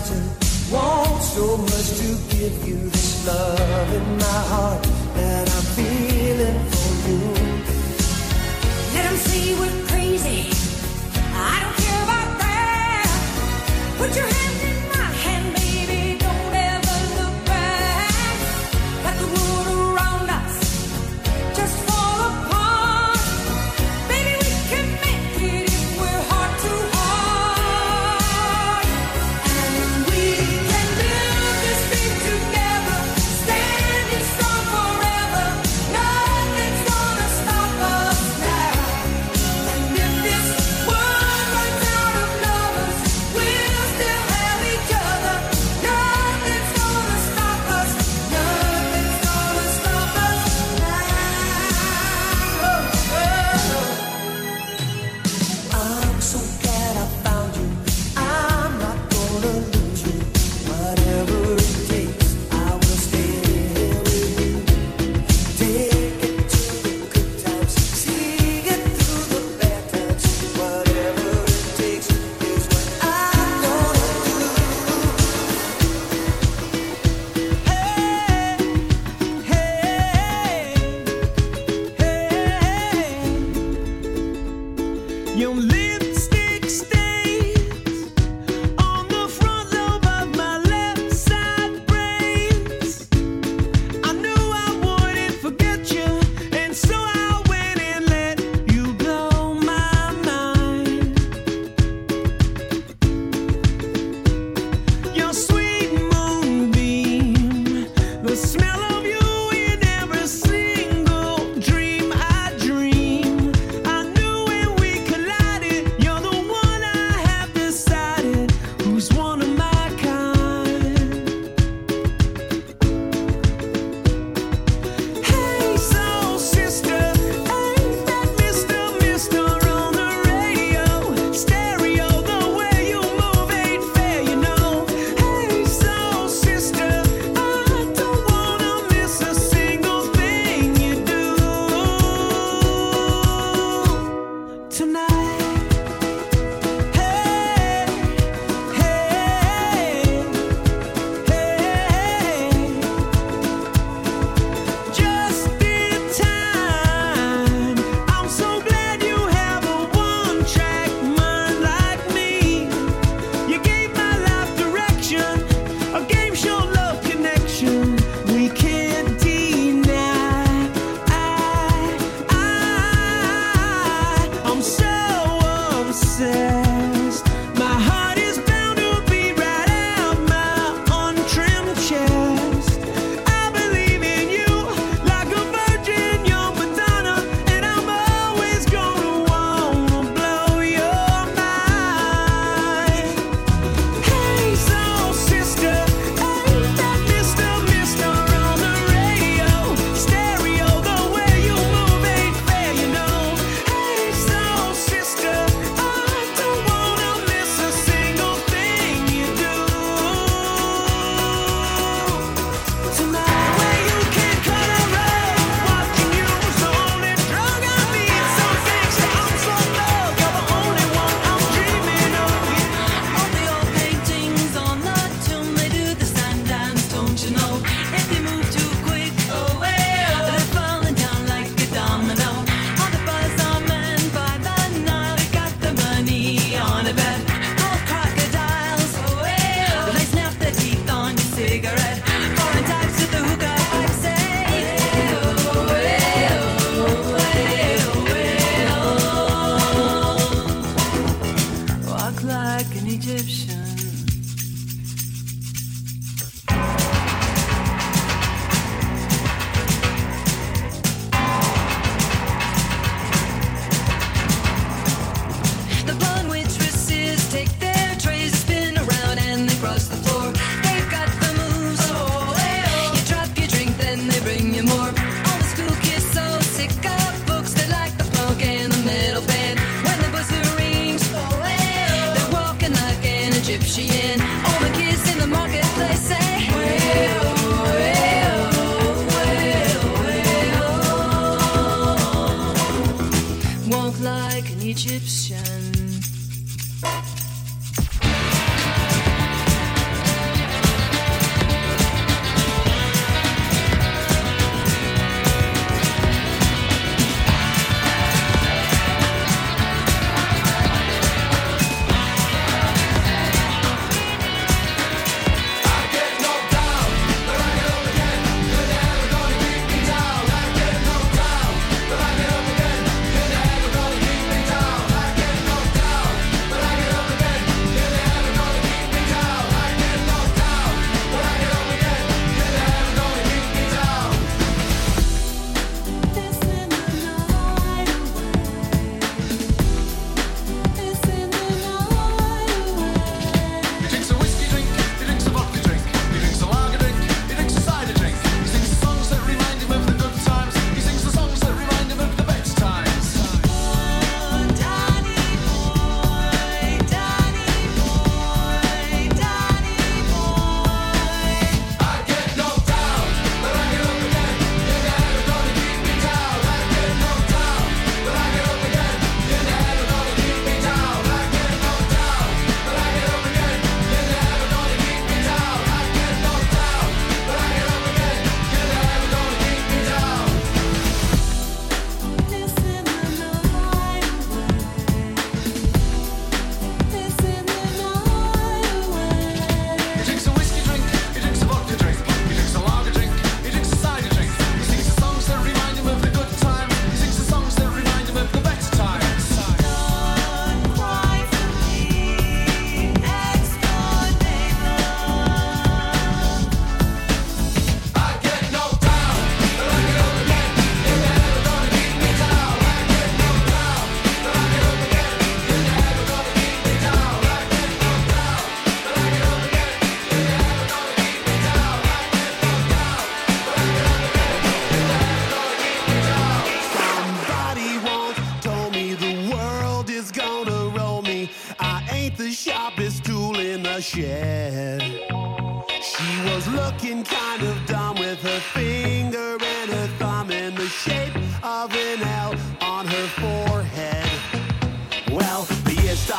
imagine. Want so much to give you this love in my heart that I'm feeling for you. Let them say we're crazy. I don't care about that. Put your hands